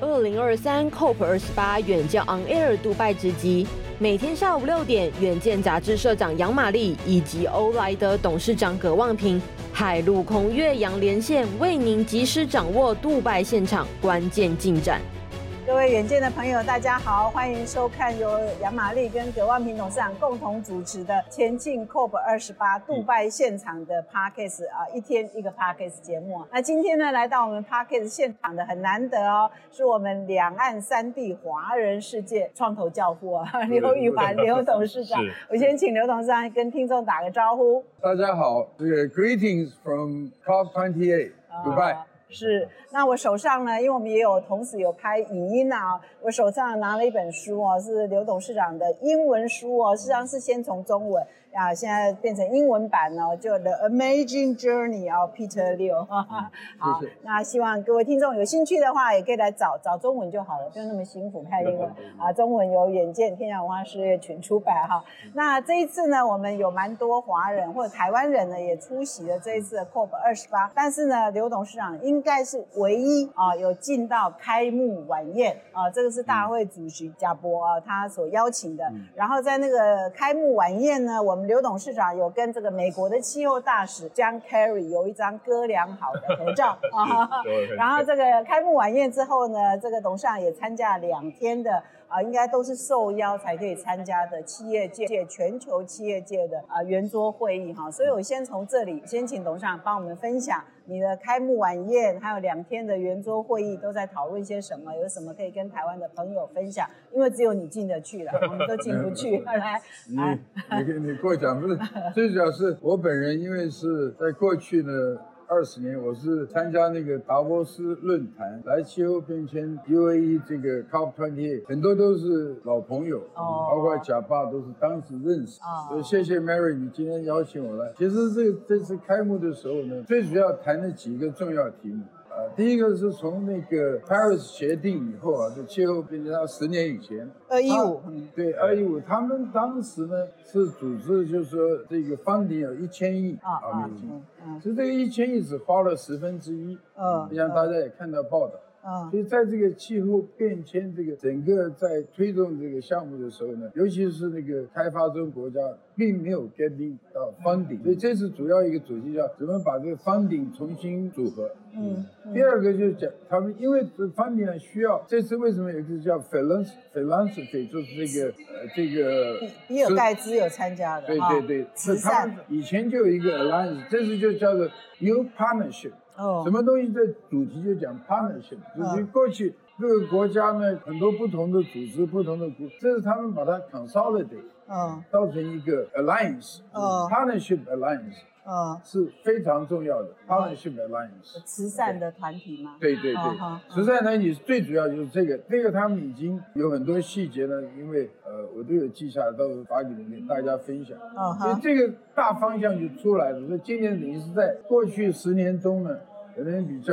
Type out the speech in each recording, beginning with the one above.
二零二三 COP 二十八远见 On Air 杜拜直击，每天下午六点，远见杂志社长杨玛丽以及欧莱德董事长葛望平，海陆空越洋连线，为您及时掌握杜拜现场关键进展。各位远见的朋友，大家好，欢迎收看由杨玛丽跟葛万平董事长共同主持的前进 COP 二十八杜拜现场的 Podcast 啊，一天一个 Parkes 节目。那今天呢，来到我们 Parkes 现场的很难得哦，是我们两岸三地华人世界创投教父啊，刘宇环刘董事长。我先请刘董事长跟听众打个招呼。大家好，这个 Greetings from COP 28，杜拜。是，那我手上呢，因为我们也有同时有拍影音啊，我手上拿了一本书哦，是刘董事长的英文书哦，实际上是先从中文。啊，现在变成英文版了，就 The Amazing Journey of Peter Liu。好，那希望各位听众有兴趣的话，也可以来找找中文就好了，不用那么辛苦看英文啊。中文有远见天下文化事业群出版哈。那这一次呢，我们有蛮多华人或者台湾人呢，也出席了这一次的 COP 二十八。但是呢，刘董事长应该是唯一啊有进到开幕晚宴啊，这个是大会主席贾博啊他所邀请的。然后在那个开幕晚宴呢，我们刘董事长有跟这个美国的气候大使 John Kerry 有一张哥俩好的合照 啊。然后这个开幕晚宴之后呢，这个董事长也参加两天的啊，应该都是受邀才可以参加的企业界全球企业界的啊圆桌会议哈。所以我先从这里先请董事长帮我们分享。你的开幕晚宴还有两天的圆桌会议都在讨论些什么？有什么可以跟台湾的朋友分享？因为只有你进得去了，我们都进不去。来，你你你过奖不是？最主要是我本人，因为是在过去呢。二十年，我是参加那个达沃斯论坛，来气候变迁 UAE 这个 COP28，很多都是老朋友，哦、包括贾爸都是当时认识，哦、所以谢谢 Mary，你今天邀请我来。其实这这次开幕的时候呢，最主要谈了几个重要题目。第一个是从那个 Paris 协定以后啊，就气候变迁到十年以前，二一五，对，二一五，他们当时呢是组织，就是说这个 funding 有一千亿啊美金，其实这个一千亿只花了十分之一，嗯，像大家也看到报道。啊，所以在这个气候变迁这个整个在推动这个项目的时候呢，尤其是那个开发中国家并没有 getting 到 funding，所以这是主要一个主题，叫怎么把这个 funding 重新组合。嗯，第二个就是讲他们因为这 funding 需要，这次为什么有一个叫 philanthropy，就是这个呃这个比尔盖茨有参加的，对对对，慈善，以前就有一个 alliance，这次就叫做 new partnership。哦，什么东西的主题就讲 partnership，就是过去各个国家呢，很多不同的组织、不同的国，这是他们把它 consolidate，嗯，造成一个 alliance，partnership alliance，嗯，是非常重要的 partnership alliance。慈善的团体吗？对对对，慈善团体最主要就是这个，这个他们已经有很多细节呢，因为呃我都有记下来，到时候发给你们给大家分享。嗯，所以这个大方向就出来了。所以今年等于是在过去十年中呢。可能比较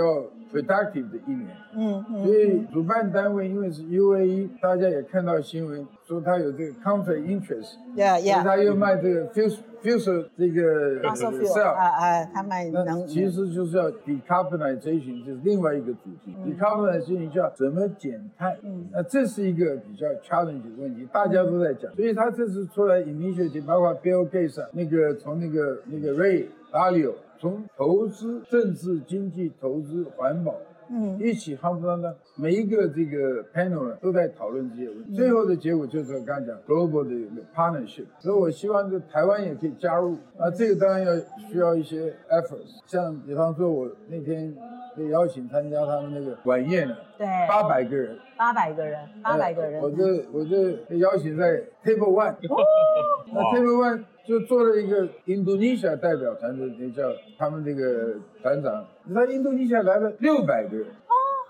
productive 的一年，嗯，嗯，所以主办单位因为是 UAE，大家也看到新闻说他有这个 conflict interest，yeah yeah，所以他又卖这个 fusel fusel 这个 cell，啊啊，他卖能，其实就是要 decarbonization，就是另外一个主题，decarbonization 叫怎么减碳，嗯，那这是一个比较 challenge 的问题，大家都在讲，所以他这次出来 initiative，包括 Bill Gates 那个从那个那个 Ray Dalio。从投资、政治、经济、投资、环保，嗯，一起夯不啷当，每一个这个 panel 都在讨论这些问题。最后的结果就是我刚才讲 global 的一个 partnership，所以我希望这台湾也可以加入。啊，这个当然要需要一些 efforts，像比方说我那天被邀请参加他们那个晚宴了，对，八百个人，八百个人，八百个人，我就我就被邀请在 table one，那 table one。就做了一个印度尼西亚代表团的，那叫他们这个团长，他印度尼西亚来了六百个人，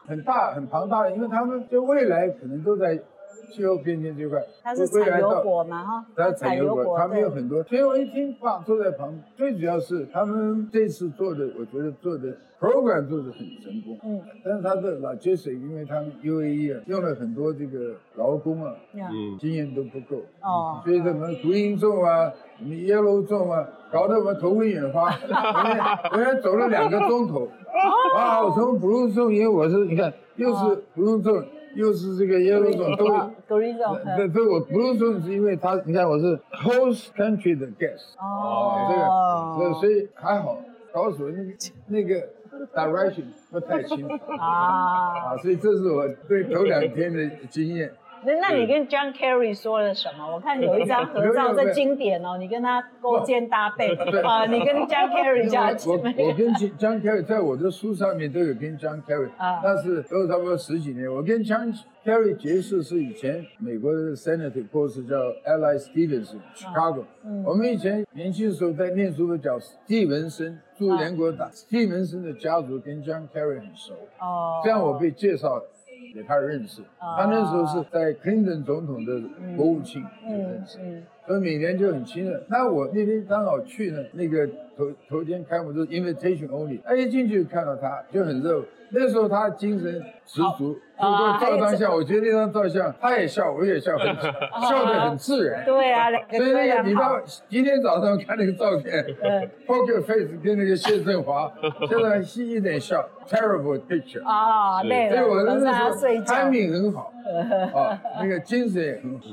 很大很庞大的，因为他们就未来可能都在气候变迁这块，它是产油国嘛哈，它产油国，他们有很多。所以我一听哇，坐在旁边，最主要是他们这次做的，我觉得做的 program 做的很成功。嗯，但是他的 logistics，因为他们 UAE 啊用了很多这个劳工啊，嗯，经验都不够。哦，所以什么 green zone 啊，什么 yellow zone 啊，搞得我头昏眼花。我我走了两个钟头，啊，我从 blue 因为我是你看又是 blue。又是这个耶鲁总，都，对这我不是说是因为他，你看我是 host country 的 guest，哦，这个，所以还好，高手，那个那个 direction 不太清楚，啊，所以这是我对头两天的经验。那那你跟 John Kerry 说了什么？我看有一张合照，这经典哦，你跟他勾肩搭背 啊，你跟 John Kerry 加起来。我跟 John Kerry 在我的书上面都有跟 John Kerry，但是都差不多十几年。我跟 John Kerry 结识是以前美国的 Senator 博士叫 Ally Stevenson，Chicago。我们以前年轻的时候在念书的叫史蒂文森，驻联国党。史蒂文森的家族跟 John Kerry 很熟，哦，这样我被介绍。给他认识，他那时候是在 Clinton 总统的国务卿。就认识，所以每年就很亲热。那我那天刚好去呢，那个头头天开幕就是 invitation only，哎，一进去看到他就很热。那时候他精神十足，就说照张相。我觉得那张照相，他也笑，我也笑，很笑得很自然。对啊，所以那个你到今天早上看那个照片，Poker Face 跟那个谢振华，现在是一点笑，Terrible picture。啊，对，所以我那时候 timing 很好，啊，那个精神，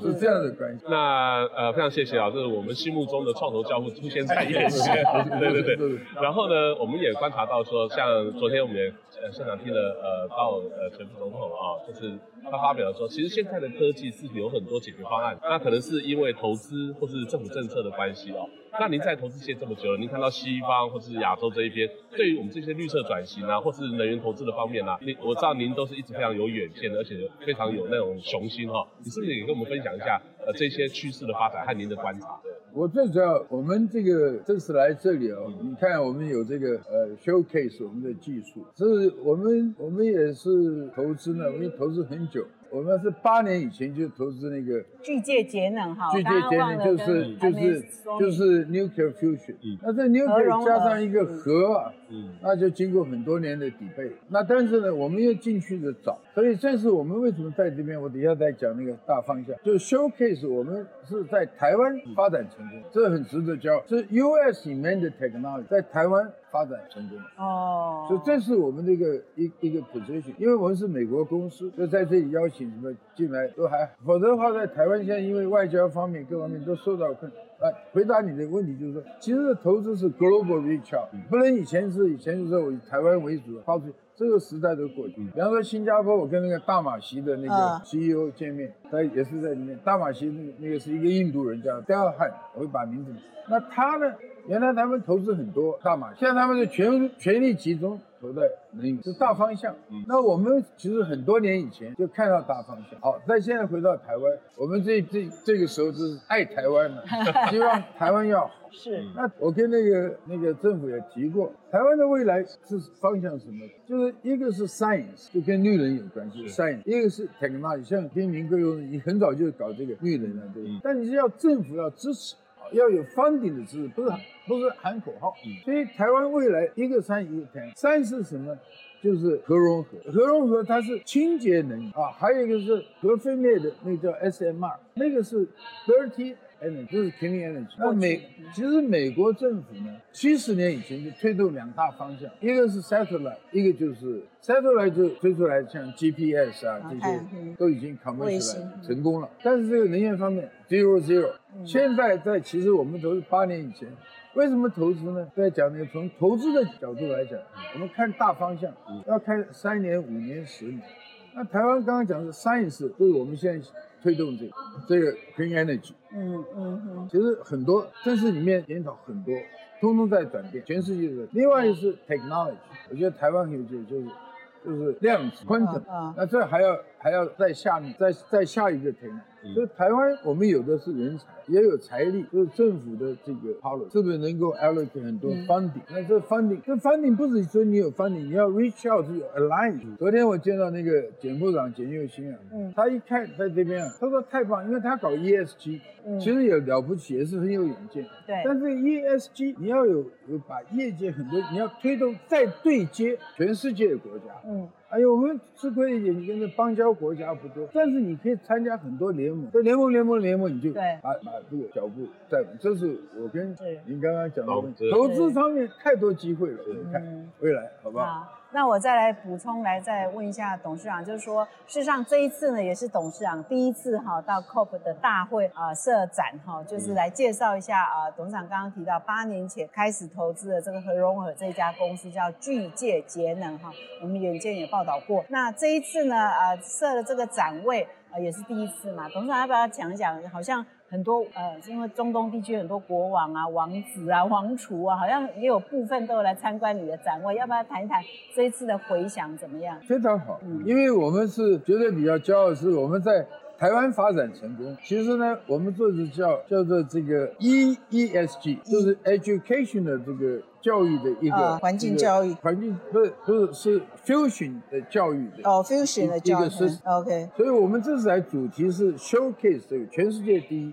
是这样的关系。那呃，非常谢谢啊，这是我们心目中的创投教父出现在眼前。对对对。然后呢，我们也观察到说，像昨天我们也。现场听了呃，到呃前副总统啊，就是他发表说，其实现在的科技是有很多解决方案，那可能是因为投资或是政府政策的关系哦。那您在投资界这么久了，您看到西方或是亚洲这一边，对于我们这些绿色转型啊，或是能源投资的方面啊，您我知道您都是一直非常有远见的，而且非常有那种雄心哈。你是不是也跟我们分享一下呃这些趋势的发展和您的观察？我最主要，我们这个这次来这里哦，你看我们有这个呃 showcase 我们的技术，是我们我们也是投资呢，我们投资很久。我们是八年以前就投资那个巨界节能哈，巨界节能就是就是就是 nuclear fusion，那这 nuclear 加上一个核啊，嗯，那就经过很多年的底背。那但是呢，我们又进去的早，所以这是我们为什么在这边，我等一下再讲那个大方向，就 showcase 我们是在台湾发展成功，这很值得骄傲，是 US invented technology 在台湾。发展成功哦，所以这是我们的一个一一个 position，因为我们是美国公司，就在这里邀请什么进来都还，否则的话在台湾现在因为外交方面各方面都受到困。呃，回答你的问题就是说，其实投资是 global reach out，不能以前是以前就是我以台湾为主，抛出这个时代都过去。比方说新加坡，我跟那个大马席的那个 CEO 见面，他也是在里面。大马席那个那个是一个印度人叫 Delhan，我会把名字。那他呢？原来他们投资很多大马，现在他们是全全力集中投在能源，是大方向。那我们其实很多年以前就看到大方向。好，但现在回到台湾，我们这这这个时候就是爱台湾了，希望台湾要好。是。那我跟那个那个政府也提过，台湾的未来是方向什么？就是一个是 science，就跟绿能有关系，science；一个是 technology，像天明哥，你很早就搞这个绿能了，对不对？但你是要政府要支持。要有 funding 的支持，不是不是喊口号。所以台湾未来一个山一个天，三是什么？就是核融合，核融合它是清洁能源。啊，还有一个是核分裂的，那个叫 SMR，那个是 dirty energy，就是 clean energy。那美其实美国政府呢，七十年以前就推动两大方向，一个是 satellite，一个就是 satellite 就推出来像 GPS 啊这些都已经 commercial 成功了，但是这个能源方面 zero zero。现在在其实我们都是八年以前，为什么投资呢？在讲那个从投资的角度来讲，我们看大方向，要看三年、五年、十年。那台湾刚刚讲的是 science，就是我们现在推动这个这个 clean energy。嗯嗯嗯。其实很多，这是里面研讨很多，通通在转变，全世界的。另外一个是 technology，我觉得台湾有就就是就是量子 quantum。啊。那这还要还要在下面，再再下一个 technology。所以台湾我们有的是人才，也有财力，就是政府的这个 power，是不是能够 allocate 很多 funding？那这 funding，这 funding 不是说你有 funding，你要 reach out to align。昨天我见到那个简部长简又新啊，嗯，他一看在这边啊，他说太棒，因为他搞 ESG，嗯其实也了不起，也是很有远见。对，但是 ESG 你要有有把业界很多，你要推动再对接全世界的国家，嗯。哎呦，我们吃亏一点，你跟那邦交国家不多，但是你可以参加很多联盟，这联盟联盟联盟，你就把把这个脚步在。这是我跟您刚刚讲的问题，投资方面太多机会了，你看未来好不好？那我再来补充，来再问一下董事长，就是说，事实上这一次呢，也是董事长第一次哈到 COP 的大会啊设展哈，就是来介绍一下啊，董事长刚刚提到八年前开始投资的这个和融合这家公司叫巨界节能哈，我们远见也报道过。那这一次呢，啊设了这个展位啊，也是第一次嘛，董事长要不要讲一讲？好像。很多呃，因为中东地区很多国王啊、王子啊、王储啊，好像也有部分都有来参观你的展位，要不要谈一谈这一次的回响怎么样？非常好，嗯，因为我们是觉得比较骄傲，是我们在。台湾发展成功，其实呢，我们做的叫叫做这个 E E S G，就是 education 的这个教育的一个环境教育，环境不是不是是 fusion 的教育的哦，fusion 的教育，OK。所以我们这次来主题是 showcase 这个全世界第一，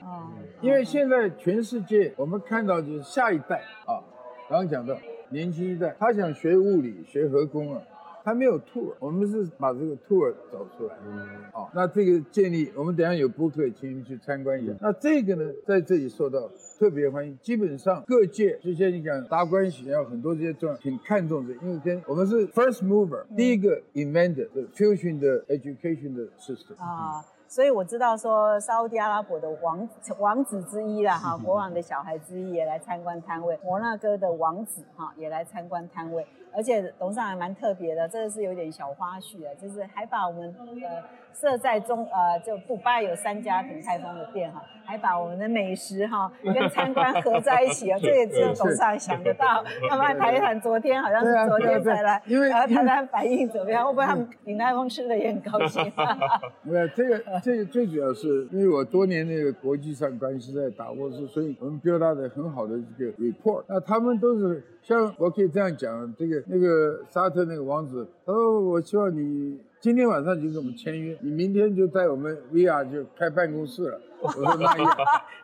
因为现在全世界我们看到就是下一代啊，刚刚讲到年轻一代，他想学物理、学核工啊。他没有 tour，我们是把这个 tour 找出来。嗯，好，那这个建立，我们等下有 book 请你们去参观一下。那这个呢，在这里受到特别欢迎。基本上各界，就像你讲，达官显要很多这些重要，挺看重的，因为跟我们是 first mover，第一个 inventor 的 fusion 的 education 的 system。啊，所以我知道说，沙乌地阿拉伯的王王子之一啦，哈，国王的小孩之一也来参观摊位，摩纳哥的王子哈也来参观摊位。而且董事长还蛮特别的，这个是有点小花絮的，就是还把我们呃设在中呃就杜拜有三家鼎泰丰的店哈，还把我们的美食哈 跟参观合在一起啊，这也只有董事长想得到。要不然谈一谈昨天好像是昨天才来，因为然后谈谈反应怎么样？会不会他们鼎泰丰吃的也很高兴？没有这个这个最主要是因为我多年那个国际上关系在达沃斯，所以我们表达的很好的这个 report，那他们都是。像我可以这样讲，这个那个沙特那个王子，他说我希望你今天晚上就跟我们签约，你明天就在我们 VR 就开办公室了。我说那一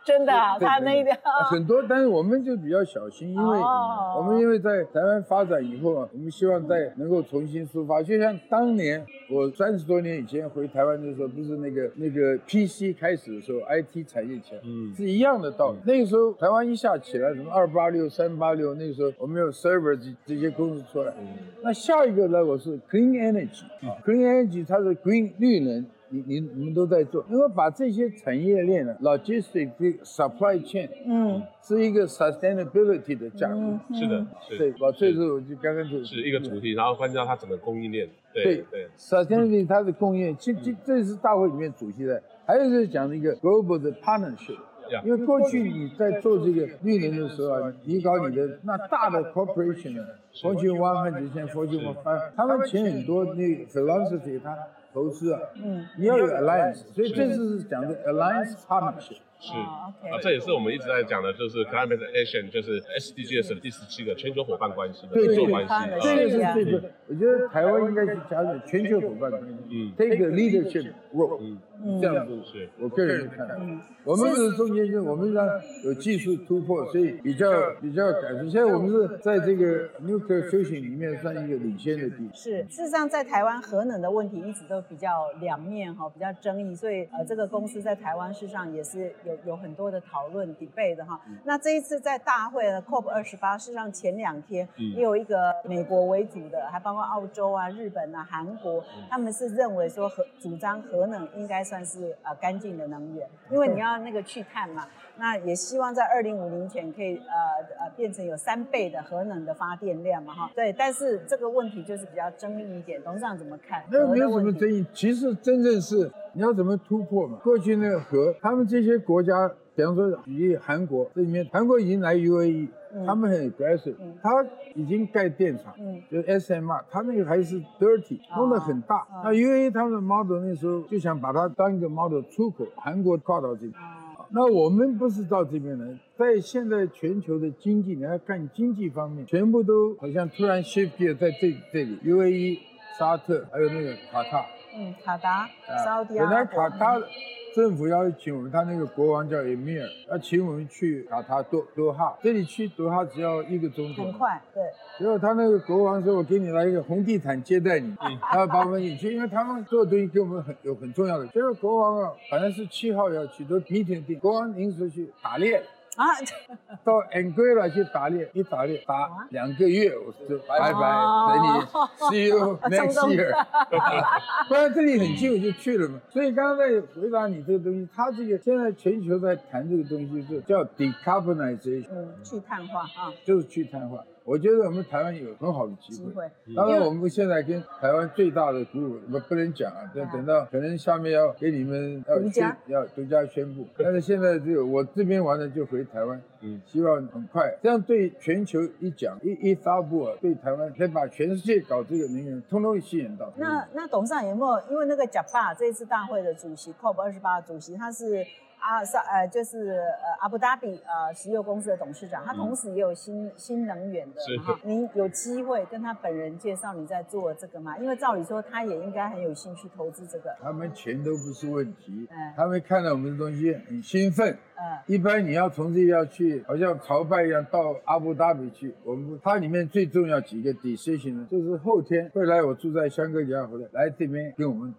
真的，他那边很多，但是我们就比较小心，因为我们因为在台湾发展以后啊，我们希望在能够重新出发。就像当年我三十多年以前回台湾的时候，不是那个那个 PC 开始的时候，IT 产业起来，嗯，是一样的道理。那个时候台湾一下起来，什么二八六、三八六，那个时候我们有 server 这这些公司出来。那下一个呢，我是 clean energy，clean energy 它是 green 绿能。你你你们都在做，因为把这些产业链呢，logistics supply chain，嗯，是一个 sustainability 的架构，是的，对，把这是我就刚刚就是一个主题，然后关键到它整个供应链，对对，sustainability 它的供应链，这这这是大会里面主题的，还有就是讲一个 global 的 partnership，因为过去你在做这个绿能的时候啊，你搞你的那大的 corporation，Fortune One Hundred 现在 Fortune One Five，他们钱很多，那 philosophy 它。投资啊，嗯，你要有 alliance，所以这次是讲的 alliance partnership。是。啊，这也是我们一直在讲的，就是 climate action，就是 SDGs 的第十七个全球伙伴关系的合作关系。这个是最对，我觉得台湾应该去加入全球伙伴关系，嗯，take leadership role，嗯，这样子是我个人看。我们是中间是，我们呢有技术突破，所以比较比较感受。现在我们是在这个 nuclear fusion 里面算一个领先的地位。是，事实上在台湾核能的问题一直都比较两面哈，比较争议，所以呃这个公司在台湾事实上也是。有有很多的讨论 debate 的哈，那这一次在大会的 COP 二十八，事实上前两天也有一个美国为主的，还包括澳洲啊、日本啊、韩国，他们是认为说核主张核能应该算是呃干净的能源，因为你要那个去碳嘛，那也希望在二零五零前可以呃呃变成有三倍的核能的发电量嘛哈，对，但是这个问题就是比较争议一点，董事长怎么看？那没有什么争议，其实真正是。你要怎么突破嘛？过去那个核，他们这些国家，比方说以韩国这里面，韩国已经来 UAE，他们很 aggressive，他已经盖电厂，就是 SMR，他那个还是 dirty，弄得很大。那 UAE 他们的 model 那时候就想把它当一个 model 出口，韩国跨到这边。那我们不是到这边来，在现在全球的经济，你要看经济方面，全部都好像突然 shift gear 在这这里，UAE、沙特还有那个卡塔，嗯，卡达，沙特，本来卡塔。政府要请我们，他那个国王叫 Emir，要请我们去卡塔多多哈，这里去多哈只要一个钟头，很快，对。结果他那个国王说：“我给你来一个红地毯接待你，他要把我们引去，因为他们做的东西给我们很有很重要的。”结果国王啊，反正是七号要去，都 meeting 定，国王临时去打猎。啊，到 Anguilla 去打猎，一打猎打两个月，我就拜拜，等你 see you next year。不然这里很近，我就去了嘛。所以刚刚在回答你这个东西，他这个现在全球在谈这个东西，就叫 decarbonization，嗯，去碳化啊，就是去碳化。我觉得我们台湾有很好的机会。当然，我们现在跟台湾最大的鼓舞，不不能讲啊，等等到可能下面要给你们要宣要独家宣布。但是现在只有我这边完了就回台湾，嗯，希望很快，这样对全球一讲一一发布啊，对台湾可以把全世界搞这个能源通通吸引到。那那董事长有没有？因为那个甲巴这一次大会的主席 COP 二十八主席他是。啊，是呃，就是呃，阿布达比呃石油公司的董事长，他同时也有新新能源的。哈。你有机会跟他本人介绍你在做这个吗？因为照理说，他也应该很有兴趣投资这个。他们钱都不是问题，嗯，他们看到我们的东西很兴奋。嗯。一般你要从这要去，好像朝拜一样到阿布达比去，我们它里面最重要几个 decision 呢，就是后天会来我住在香格里拉回来，来这边跟我们。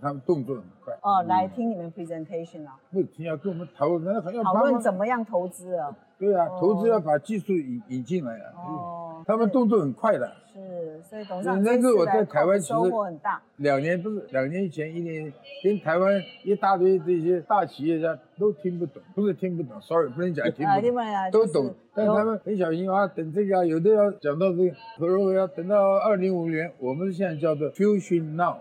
他们动作很快哦，来听你们 presentation 啊？不听要跟我们讨论，讨论怎么样投资啊？对啊，投资要把技术引引进来啊。哦，他们动作很快的。是，所以董事长这次我在台湾其实收获很大。两年不是两年前，一年跟台湾一大堆这些大企业家都听不懂，不是听不懂，sorry 不能讲听不懂，都懂，但他们很小心啊，等这个啊，有的要讲到这个核融合要等到二零五年，我们现在叫做 fusion now。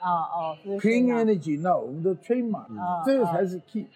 啊哦，Clean Energy Now，我们都 trademark，这个才是 key。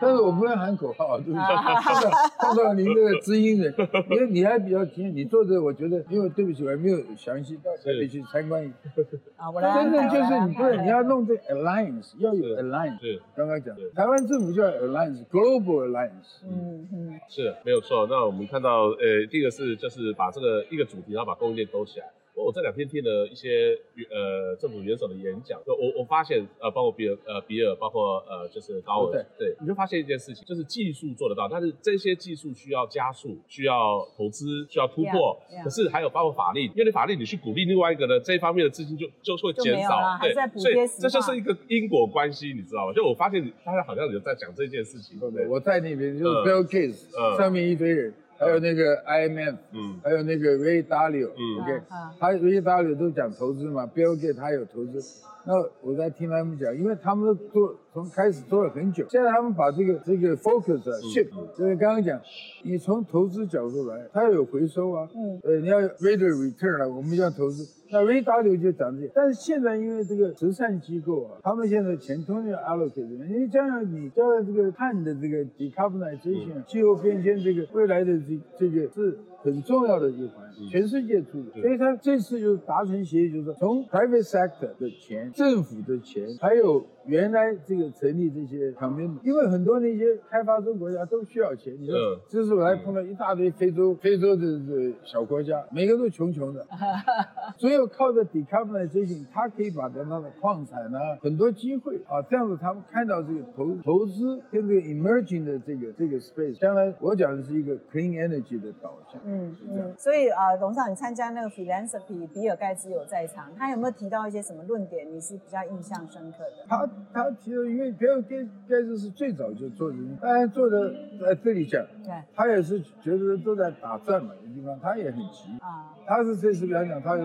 但是我不能喊口号，就是碰到您这个知音人，因为你还比较经验，你做的我觉得，因为对不起，我还没有详细到这里去参观。啊，我来。真正就是你不是你要弄这 alliance，要有 alliance。对，刚刚讲，台湾政府叫 alliance，global alliance。嗯嗯，是没有错。那我们看到，呃，第一个是就是把这个一个主题，然后把供应链兜起来。我这两天听了一些呃政府元首的演讲，就我我发现呃包括比尔呃比尔包括呃就是高尔对，你就发现一件事情，就是技术做得到，但是这些技术需要加速，需要投资，需要突破，可是还有包括法令，因为你法令你去鼓励另外一个呢，这一方面的资金就就会减少，对，所以这就是一个因果关系，你知道吗？就我发现大家好像有在讲这件事情，对不对，我在那边就是 Bill Gates 上面一堆人。还有那个 IMF，嗯，还有那个 Ray Dalio，嗯，OK，他 Ray Dalio 都讲投资嘛，Bill Gates 他有投资，那我在听他们讲，因为他们都做从开始做了很久，现在他们把这个这个 focus shift，就是刚刚讲，你从投资角度来，它要有回收啊，嗯，呃，你要 rate return 啊，我们要投资。那 Dalio 就讲这些，但是现在因为这个慈善机构啊，他们现在钱通要 allocate，因为这样你加上这个碳的这个 decarbonization 气候变迁这个未来的这这个是很重要的一环，全世界出的，所以他这次就达成协议，就是从 private sector 的钱、政府的钱，还有。原来这个成立这些 commitment，因为很多那些开发中国家都需要钱。你说，这是我还碰到一大堆非洲非洲的这小国家，每个都穷穷的，只有靠着 decarbonization，他可以把它的矿产啊，很多机会啊，这样子他们看到这个投投资跟这个 emerging 的这个这个 space，将来我讲的是一个 clean energy 的导向。嗯嗯，所以啊，董事长，你参加那个 philanthropy，比尔盖茨有在场，他有没有提到一些什么论点，你是比较印象深刻的？他。他提了，因为比尔盖盖茨是最早就做的，当然做的在这里讲，对他也是觉得都在打转嘛，有地方他也很急啊。他是这次来讲，他有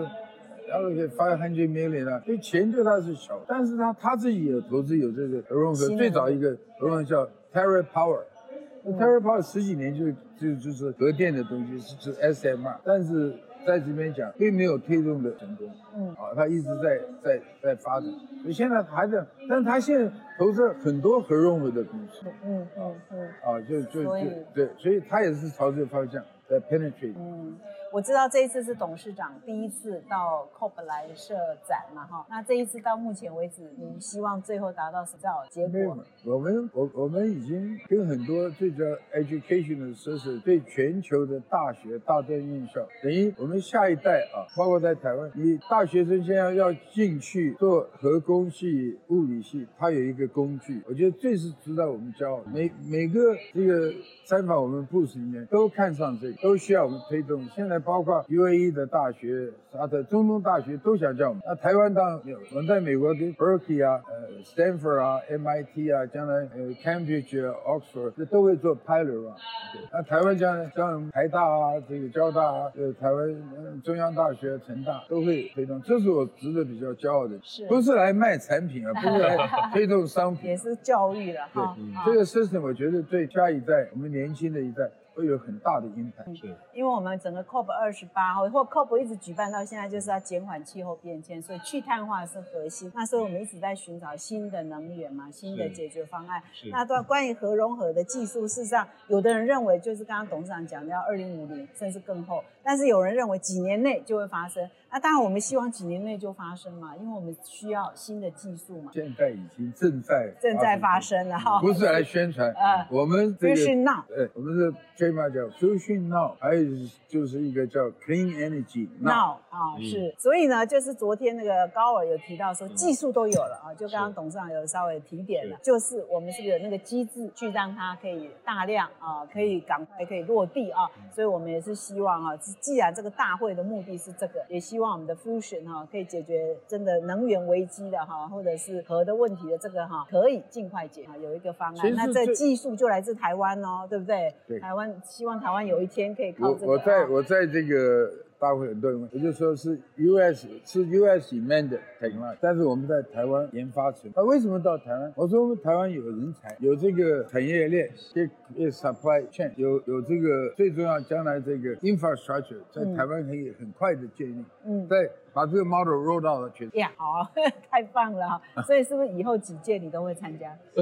然后可以发很多 million 啊，所以钱对他是小，但是他他自己有投资有这个核融合，最早一个核融合叫 Terra Power，Terra Power 十几年就就就是核电的东西是是 SMR，但是。在这边讲，并没有推动的成功，嗯，啊，他一直在在在发展，所以现在还在，但是他现在投资很多核融合的公司，嗯嗯嗯，啊，就就就对，所以他也是朝这个方向。在 penetrate。嗯，我知道这一次是董事长第一次到 COP 来设展嘛，哈。那这一次到目前为止，你希望最后达到什么结果？我们我我们已经跟很多最叫 education 的设施，对全球的大学、大专院校，等于我们下一代啊，包括在台湾，你大学生现在要进去做核工系、物理系，它有一个工具，我觉得最是值得我们骄傲。每每个这个参访我们 booth 里面都看上这个，都需要我们推动。现在包括 UAE 的大学、啥的中东大学都想叫我们。那台湾当我们在美国跟 Berkeley 啊、呃 Stanford 啊、MIT 啊，将来呃 Cambridge、Oxford 这都会做 pilot 啊。那台湾将来像台大啊、这个交大啊、呃台湾中央大学、成大都会推动。这是我值得比较骄傲的，是不是来卖产品啊？不是来 推动商品，也是教育的哈。对，这个 system 我觉得对下一代，我们年轻的一代。会有很大的影响，是，因为我们整个 COP 二十八或 COP 一直举办到现在，就是要减缓气候变迁，所以去碳化是核心。那所以我们一直在寻找新的能源嘛，新的解决方案。那段关于核融合的技术，事实上，有的人认为就是刚刚董事长讲的要二零五零甚至更后，但是有人认为几年内就会发生。那当然我们希望几年内就发生嘛，因为我们需要新的技术嘛。现在已经正在正在发生了哈，不是来宣传，呃，我们这个 Now，呃，我们是。这嘛叫 Fusion Now，还有就是一个叫 Clean Energy Now 啊，是，所以呢，就是昨天那个高尔有提到说，技术都有了啊，就刚刚董事长有稍微提点了，就是我们是不是有那个机制去让它可以大量啊，可以赶快可以落地啊，所以我们也是希望啊，既然这个大会的目的是这个，也希望我们的 Fusion 哈可以解决真的能源危机的哈，或者是核的问题的这个哈，可以尽快解啊，有一个方案，那这技术就来自台湾哦，对不对？对，台湾。希望台湾有一天可以靠这个。我我在我在这个大会很多人问，我就说是 US 是 US invented technology，但是我们在台湾研发出来。那为什么到台湾？我说我们台湾有人才，有这个产业链，有 supply chain，有有这个最重要，将来这个 infrastructure 在台湾可以很快的建立。嗯，在。把这个 model roll 到了全呀，好，太棒了！所以是不是以后几届你都会参加？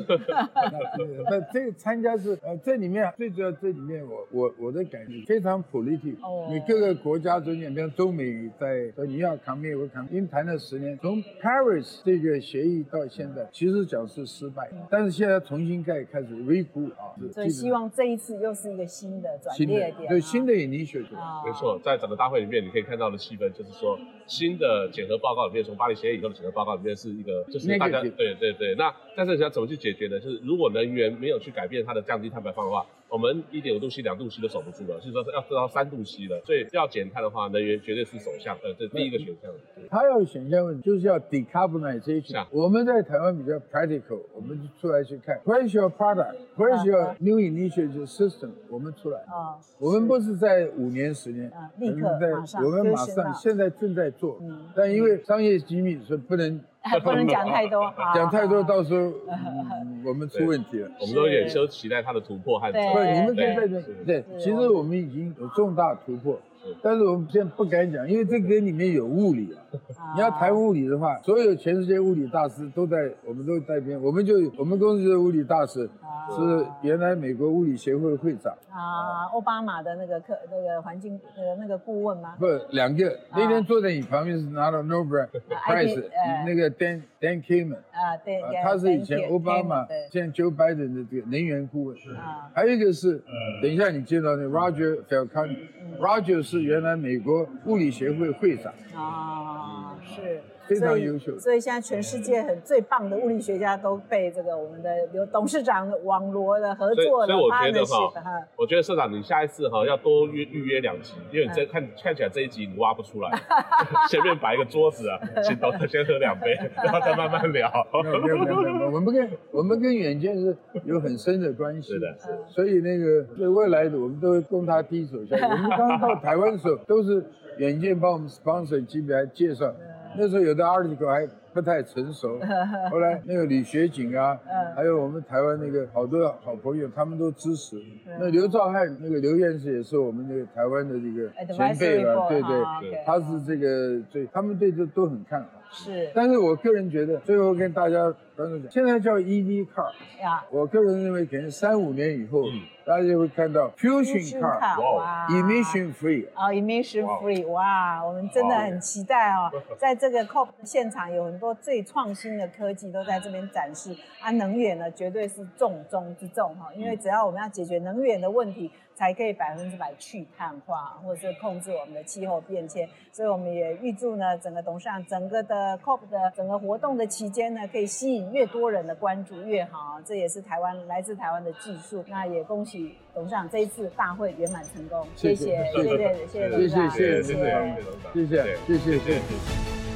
那这个参加是呃，这里面最主要，这里面我我我的感觉非常 political。哦。你各个国家中间，比如中美在说你要抗美，我抗美，因为谈了十年，从 Paris 这个协议到现在，其实讲是失败，但是现在重新开开始 regroup 啊。所以希望这一次又是一个新的转捩点。对，新的 initiative。没错，在整个大会里面，你可以看到的气氛就是说。新的检核报告里面，从巴黎协议以后的检核报告里面是一个，就是大家对对对。那但是要怎么去解决呢？就是如果能源没有去改变它的降低碳排放的话，我们一点五度 C、两度 C 都守不住了，所以说要做到三度 C 了。所以要减碳的话，能源绝对是首项，呃，这第一个选项。它要选项问题，就是要 decarbonization。我们在台湾比较 practical，我们就出来去看，Where's your product？Where's your new initiative system？我们出来啊，我们不是在五年、十年，立刻马上，我们马上现在正在做，但因为商业机密，所以不能。不能讲太多，讲太多到时候 我们出问题了。我们都有点期待他的突破和对，你们可以在这对，其实我们已经有重大突破。但是我们现在不敢讲，因为这个里面有物理啊。你要谈物理的话，所有全世界物理大师都在，我们都在编。我们就我们公司的物理大师是原来美国物理协会会长啊，奥巴马的那个客那个环境呃那个顾问吗？不，两个。那天坐在你旁边是拿了 Nobel Prize 那个 Dan Dan Killman 啊，对，他是以前奥巴马，现在 Joe Biden 的这个能源顾问。啊，还有一个是，等一下你见到那 Roger Falconi，Roger 是原来美国物理协会会长。啊，啊是。非常优秀，所以现在全世界很最棒的物理学家都被这个我们的刘董事长网罗的合作的。所以我觉得哈，我觉得社长你下一次哈要多约预约两集，因为你这看看起来这一集你挖不出来，前面摆一个桌子啊，请董事先喝两杯，然后再慢慢聊。没有没有没有我们跟我们跟远见是有很深的关系，是的，所以那个对未来的我们都会供他第一手消息。我们刚刚到台湾的时候，都是远见帮我们 sponsor 基本上介绍。那时候有的 article 还不太成熟，后来那个李学景啊，还有我们台湾那个好多好朋友，他们都支持。那刘兆汉那个刘院士也是我们那个台湾的这个前辈了，对对，他是这个最，他们对这都很看好。是。但是我个人觉得，最后跟大家观众讲，现在叫 EV car，呀，我个人认为可能三五年以后。嗯大家就会看到 fusion car，哇，emission free，哦，emission free，哇，我们真的很期待哦，在这个 COP 现场有很多最创新的科技都在这边展示，啊，能源呢绝对是重中之重哈，因为只要我们要解决能源的问题，才可以百分之百去碳化，或者是控制我们的气候变迁，所以我们也预祝呢整个董事长整个的 COP 的整个活动的期间呢，可以吸引越多人的关注越好，这也是台湾来自台湾的技术，那也恭喜。董事长这一次大会圆满成功。谢谢谢谢谢谢谢谢谢谢谢谢谢谢谢谢谢谢谢